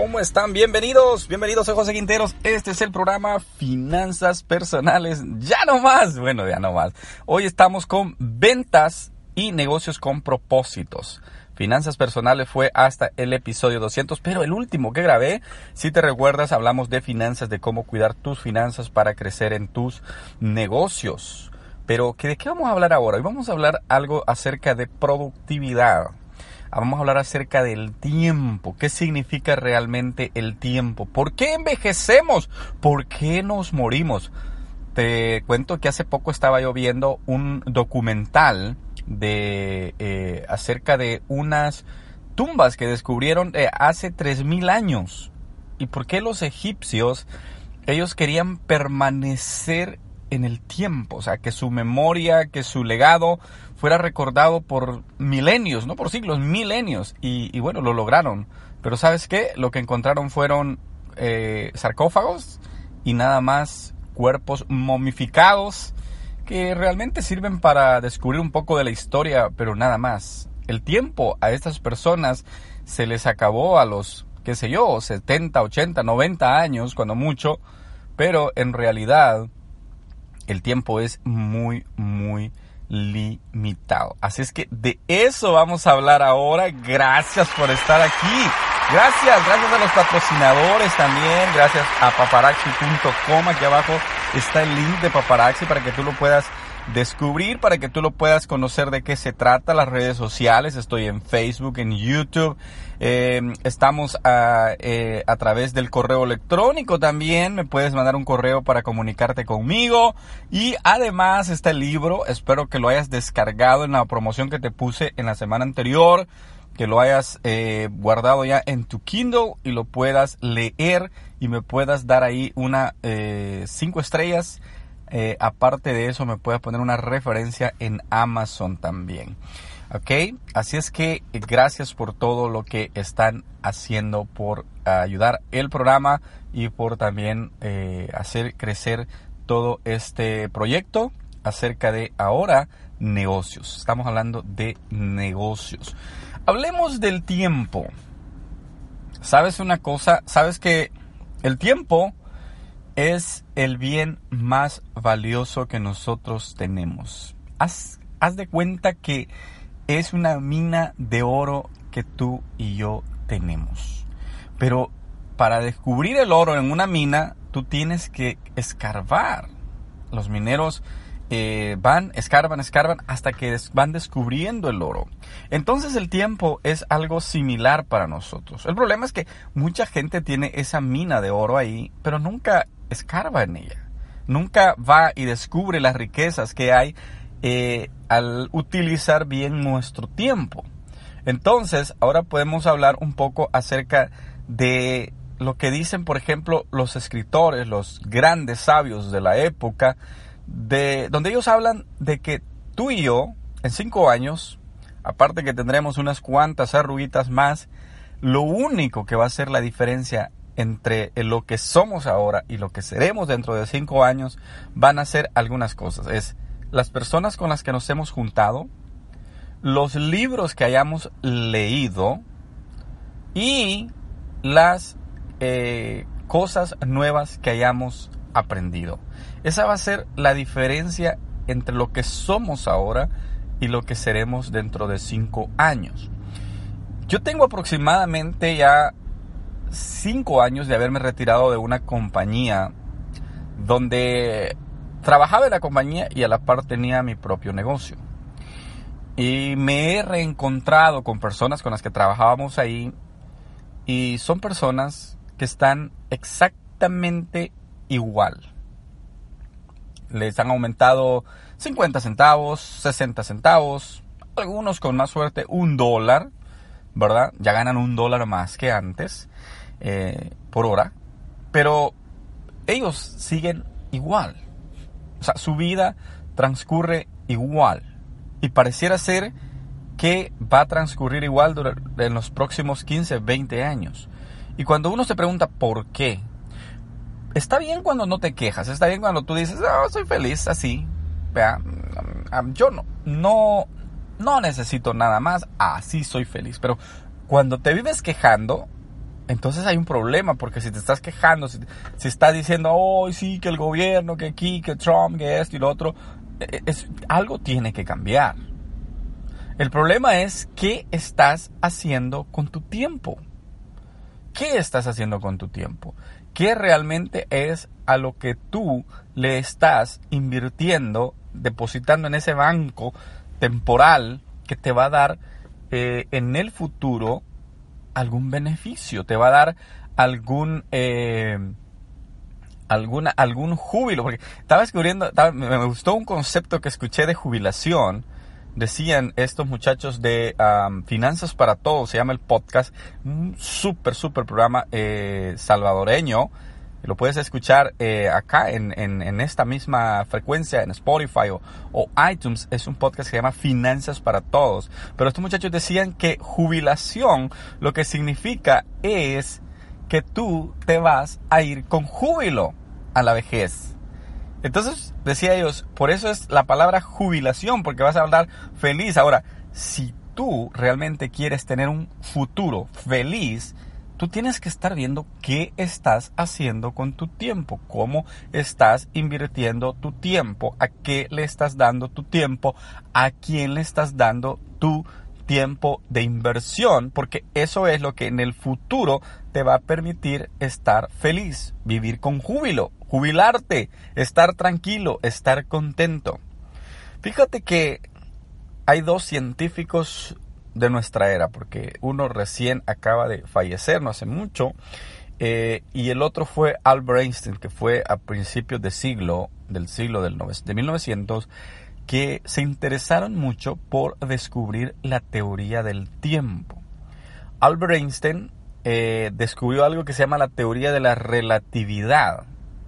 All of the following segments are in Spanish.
¿Cómo están? Bienvenidos, bienvenidos, soy José Quinteros. Este es el programa Finanzas Personales. Ya no más, bueno, ya no más. Hoy estamos con ventas y negocios con propósitos. Finanzas personales fue hasta el episodio 200, pero el último que grabé, si te recuerdas, hablamos de finanzas, de cómo cuidar tus finanzas para crecer en tus negocios. Pero ¿que ¿de qué vamos a hablar ahora? Hoy vamos a hablar algo acerca de productividad. Vamos a hablar acerca del tiempo. ¿Qué significa realmente el tiempo? ¿Por qué envejecemos? ¿Por qué nos morimos? Te cuento que hace poco estaba yo viendo un documental de eh, acerca de unas tumbas que descubrieron eh, hace 3000 años. ¿Y por qué los egipcios ellos querían permanecer en el tiempo, o sea, que su memoria, que su legado fuera recordado por milenios, no por siglos, milenios. Y, bueno, lo lograron. Pero ¿sabes qué? Lo que encontraron fueron eh, sarcófagos y nada más cuerpos momificados que realmente sirven para descubrir un poco de la historia, pero nada más. El tiempo a estas personas se les acabó a los, qué sé yo, 70, 80, 90 años, cuando mucho, pero en realidad el tiempo es muy, muy limitado. Así es que de eso vamos a hablar ahora. Gracias por estar aquí. Gracias, gracias a los patrocinadores también. Gracias a paparaxi.com. Aquí abajo está el link de Paparaxi para que tú lo puedas descubrir, para que tú lo puedas conocer de qué se trata, las redes sociales. Estoy en Facebook, en YouTube. Eh, estamos a, eh, a través del correo electrónico también. Me puedes mandar un correo para comunicarte conmigo. Y además está el libro. Espero que lo hayas descargado en la promoción que te puse en la semana anterior. Que lo hayas eh, guardado ya en tu Kindle y lo puedas leer y me puedas dar ahí una eh, cinco estrellas. Eh, aparte de eso, me puedes poner una referencia en Amazon también. Ok, así es que eh, gracias por todo lo que están haciendo por ayudar el programa y por también eh, hacer crecer todo este proyecto acerca de ahora negocios. Estamos hablando de negocios. Hablemos del tiempo. ¿Sabes una cosa? ¿Sabes que el tiempo es el bien más valioso que nosotros tenemos? Haz, haz de cuenta que es una mina de oro que tú y yo tenemos. Pero para descubrir el oro en una mina, tú tienes que escarbar. Los mineros eh, van, escarban, escarban hasta que van descubriendo el oro. Entonces el tiempo es algo similar para nosotros. El problema es que mucha gente tiene esa mina de oro ahí, pero nunca escarba en ella. Nunca va y descubre las riquezas que hay eh, al utilizar bien nuestro tiempo. Entonces, ahora podemos hablar un poco acerca de lo que dicen, por ejemplo, los escritores, los grandes sabios de la época, de donde ellos hablan de que tú y yo, en cinco años, aparte que tendremos unas cuantas arruguitas más, lo único que va a ser la diferencia entre lo que somos ahora y lo que seremos dentro de cinco años van a ser algunas cosas. Es las personas con las que nos hemos juntado, los libros que hayamos leído y las eh, cosas nuevas que hayamos aprendido. Esa va a ser la diferencia entre lo que somos ahora y lo que seremos dentro de cinco años. Yo tengo aproximadamente ya cinco años de haberme retirado de una compañía donde trabajaba en la compañía y a la par tenía mi propio negocio. Y me he reencontrado con personas con las que trabajábamos ahí y son personas que están exactamente igual. Les han aumentado 50 centavos, 60 centavos, algunos con más suerte un dólar, ¿verdad? Ya ganan un dólar más que antes eh, por hora, pero ellos siguen igual. O sea, su vida transcurre igual. Y pareciera ser que va a transcurrir igual en los próximos 15, 20 años. Y cuando uno se pregunta por qué, está bien cuando no te quejas, está bien cuando tú dices, "Ah, soy feliz así. Mm, yo no, no, no necesito nada más, así soy feliz. Pero cuando te vives quejando, entonces hay un problema, porque si te estás quejando, si, estás diciendo, oh, sí, que el gobierno, que aquí, que Trump, que esto y lo otro, eh, es, algo tiene que cambiar. El problema es qué estás haciendo con tu tiempo. ¿Qué estás haciendo con tu tiempo? ¿Qué realmente es a lo que tú le estás invirtiendo, depositando en ese banco temporal que te va a dar eh, en el futuro algún beneficio? Te va a dar algún... eh, alguna, algún júbilo, porque estaba descubriendo, me gustó un concepto que escuché de jubilación, decían estos muchachos de Finanzas para Todos, se llama el podcast, un súper, súper programa eh, salvadoreño, lo puedes escuchar eh, acá en, en- esta misma frecuencia, en Spotify o, o iTunes, es un podcast que se llama Finanzas para Todos, pero estos muchachos decían que jubilación lo que significa es que tú te vas a ir con júbilo a la vejez. Entonces, decía ellos, por eso es la palabra jubilación, porque vas a hablar feliz. Ahora, si tú realmente quieres tener un futuro feliz, tú tienes que estar viendo qué estás haciendo con tu tiempo, cómo estás invirtiendo tu tiempo, a qué le estás dando tu tiempo, a quién le estás dando tu tiempo de inversión, porque eso es lo que en el futuro te va a permitir estar feliz, vivir con júbilo, jubilarte, estar tranquilo, estar contento. Fíjate que hay dos científicos de nuestra era, porque uno recién acaba de fallecer, no hace mucho, eh, y el otro fue Albert Einstein, que fue a principios de siglo, del siglo del nove- de 1900, que se interesaron mucho por descubrir la teoría del tiempo. Albert Einstein eh, descubrió algo que se llama la teoría de la relatividad.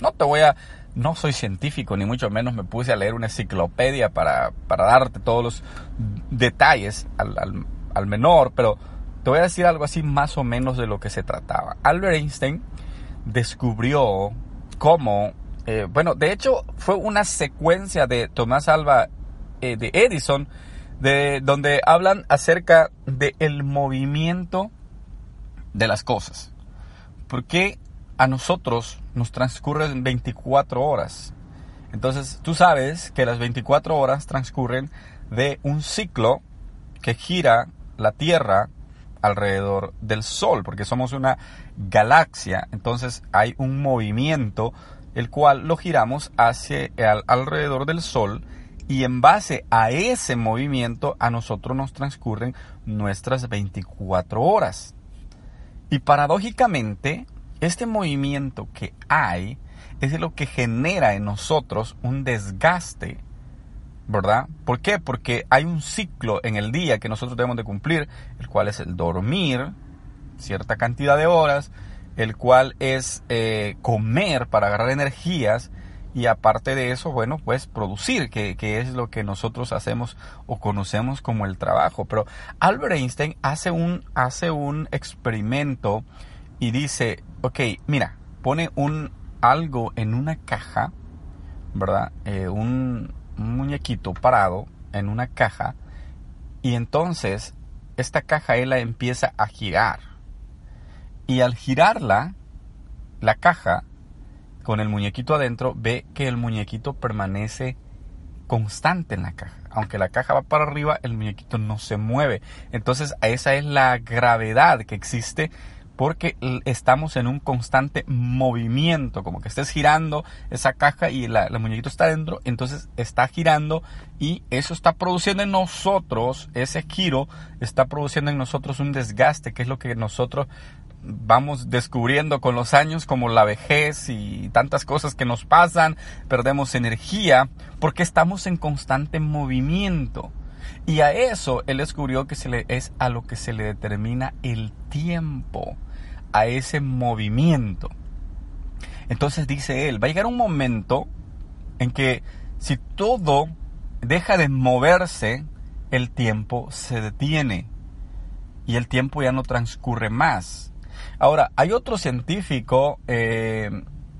No te voy a, no soy científico, ni mucho menos me puse a leer una enciclopedia para, para darte todos los detalles al, al- menor, pero te voy a decir algo así más o menos de lo que se trataba. Albert Einstein descubrió cómo, eh, bueno, de hecho fue una secuencia de Tomás Alba eh, de Edison, de, donde hablan acerca del movimiento de las cosas. Porque a nosotros nos transcurren 24 horas. Entonces tú sabes que las 24 horas transcurren de un ciclo que gira la Tierra alrededor del Sol, porque somos una galaxia, entonces hay un movimiento el cual lo giramos hacia al- alrededor del Sol y en base a ese movimiento a nosotros nos transcurren nuestras 24 horas. Y paradójicamente, este movimiento que hay es lo que genera en nosotros un desgaste, ¿verdad? ¿Por qué? Porque hay un ciclo en el día que nosotros debemos de cumplir, el cual es el dormir cierta cantidad de horas, el cual es eh, comer para agarrar energías y aparte de eso, bueno, pues producir, que, que es lo que nosotros hacemos o conocemos como el trabajo. Pero Albert Einstein hace un, hace un experimento y dice, ok, mira, pone un algo en una caja, ¿verdad? Eh, un, un muñequito parado en una caja y entonces esta caja él la empieza a girar. Y al girarla, la caja, con el muñequito adentro, ve que el muñequito permanece constante en la caja. Aunque la caja va para arriba, el muñequito no se mueve. Entonces, esa es la gravedad que existe porque estamos en un constante movimiento, como que estés girando esa caja y la, la muñequito está dentro, entonces está girando y eso está produciendo en nosotros, ese giro está produciendo en nosotros un desgaste, que es lo que nosotros vamos descubriendo con los años como la vejez y tantas cosas que nos pasan, perdemos energía porque estamos en constante movimiento. Y a eso él descubrió que se le, es a lo que se le determina el tiempo, a ese movimiento. Entonces dice él, va a llegar un momento en que si todo deja de moverse, el tiempo se detiene y el tiempo ya no transcurre más. Ahora, hay otro científico eh,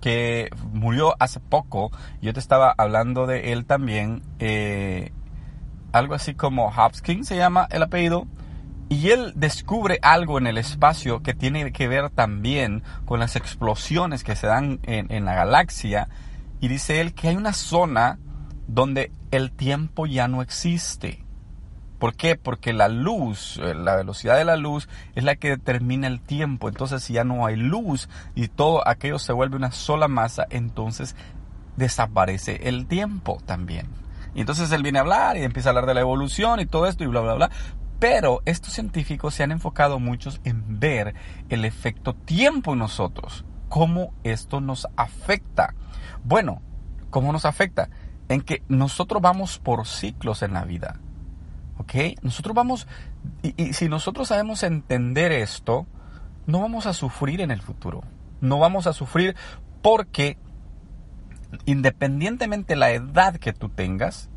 que murió hace poco, yo te estaba hablando de él también, eh, algo así como Hopkins se llama el apellido, y él descubre algo en el espacio que tiene que ver también con las explosiones que se dan en, en la galaxia, y dice él que hay una zona donde el tiempo ya no existe. ¿Por qué? Porque la luz, eh, la velocidad de la luz es la que determina el tiempo. Entonces, si ya no hay luz y todo aquello se vuelve una sola masa, entonces desaparece el tiempo también. Y entonces él viene a hablar y empieza a hablar de la evolución y todo esto y bla, bla, bla. Pero estos científicos se han enfocado muchos en ver el efecto tiempo en nosotros, cómo esto nos afecta. Bueno, ¿cómo nos afecta? En que nosotros vamos por ciclos en la vida. ¿Ok? Nosotros vamos, y, y si nosotros sabemos entender esto, no vamos a sufrir en el futuro. No vamos a sufrir porque independientemente la edad que tú tengas,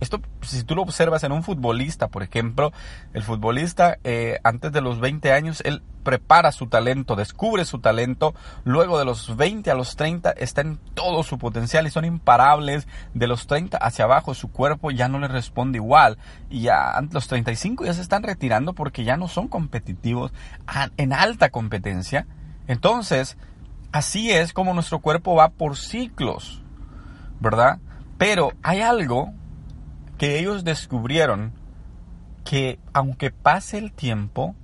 esto si tú lo observas en un futbolista, por ejemplo, el futbolista eh, antes de los 20 años, él prepara su talento, descubre su talento, luego de los 20 a los 30 está en todo su potencial y son imparables, de los 30 hacia abajo su cuerpo ya no le responde igual y ya los 35 ya se están retirando porque ya no son competitivos a- en alta competencia. Entonces, así es como nuestro cuerpo va por ciclos, ¿verdad? Pero hay algo que ellos descubrieron que aunque pase el tiempo,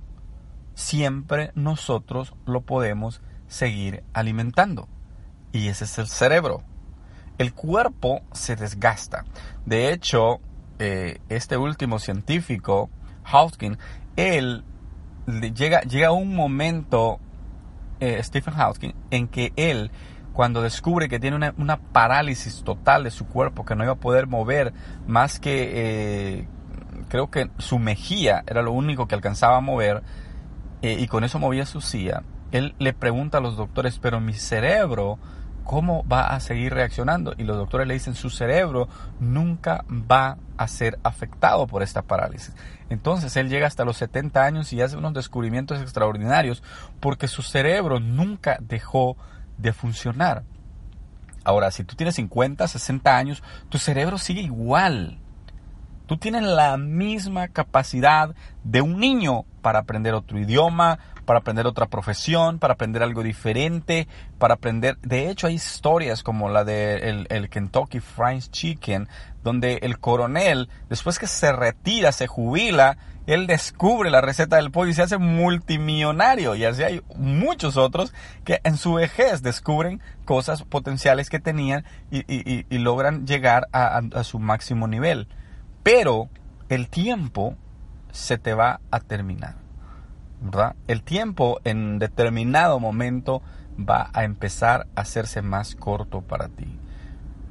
siempre nosotros lo podemos seguir alimentando. Y ese es el cerebro. El cuerpo se desgasta. De hecho, eh, este último científico, Hawking, él le llega, llega un momento, eh, Stephen Hawking, en que él, cuando descubre que tiene una, parálisis total de su cuerpo, que no iba a poder mover más que, eh, creo que su mejilla era lo único que alcanzaba a mover, eh, y con eso movía su silla, él le pregunta a los doctores, pero mi cerebro, ¿cómo va a seguir reaccionando? Y los doctores le dicen, su cerebro nunca va a ser afectado por esta parálisis. Entonces él llega hasta los 70 años y hace unos descubrimientos extraordinarios porque su cerebro nunca dejó de funcionar. Ahora, si tú tienes 50, 60 años, tu cerebro sigue igual. Tú tienes la misma capacidad de un niño para aprender otro idioma, para aprender otra profesión, para aprender algo diferente, para aprender... De hecho, hay historias como la de el Kentucky Fried Chicken, donde el coronel, después que se retira, se jubila, él descubre la receta del pollo y se hace multimillonario. Y así hay muchos otros que en su vejez descubren cosas potenciales que tenían y, logran llegar a- a- a su máximo nivel pero el tiempo se te va a terminar. ¿verdad? El tiempo en determinado momento va a empezar a hacerse más corto para ti.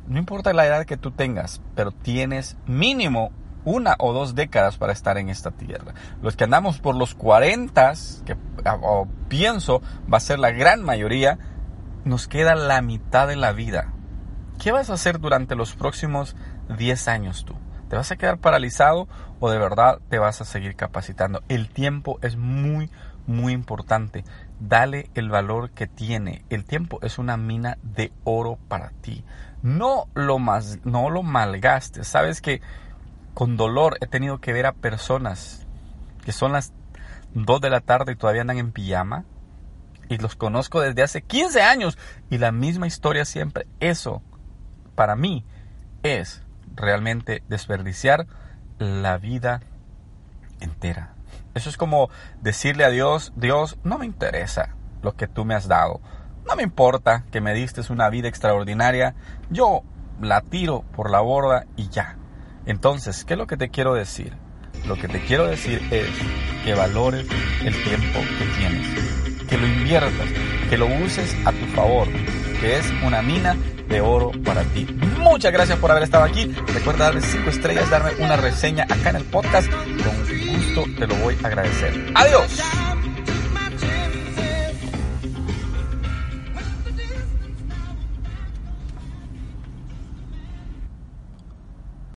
No importa la edad que tú tengas, pero tienes mínimo una o dos décadas para estar en esta tierra. Los que andamos por los 40, que o pienso va a ser la gran mayoría, nos queda la mitad de la vida. ¿Qué vas a hacer durante los próximos 10 años tú? ¿Te vas a quedar paralizado o de verdad te vas a seguir capacitando? El tiempo es muy, muy importante. Dale el valor que tiene. El tiempo es una mina de oro para ti. No lo, más, no lo malgastes. Sabes que con dolor he tenido que ver a personas que son las 2 de la tarde y todavía andan en pijama. Y los conozco desde hace 15 años. Y la misma historia siempre. Eso, para mí, es realmente desperdiciar la vida entera. Eso es como decirle a Dios, Dios, no me interesa lo que tú me has dado. No me importa que me diste una vida extraordinaria. Yo la tiro por la borda y ya. Entonces, ¿qué es lo que te quiero decir? Lo que te quiero decir es que valores el tiempo que tienes, que lo inviertas, que lo uses a tu favor, que es una mina de oro para ti. Muchas gracias por haber estado aquí. Recuerda darme 5 estrellas, darme una reseña acá en el podcast. Con gusto te lo voy a agradecer. Adiós.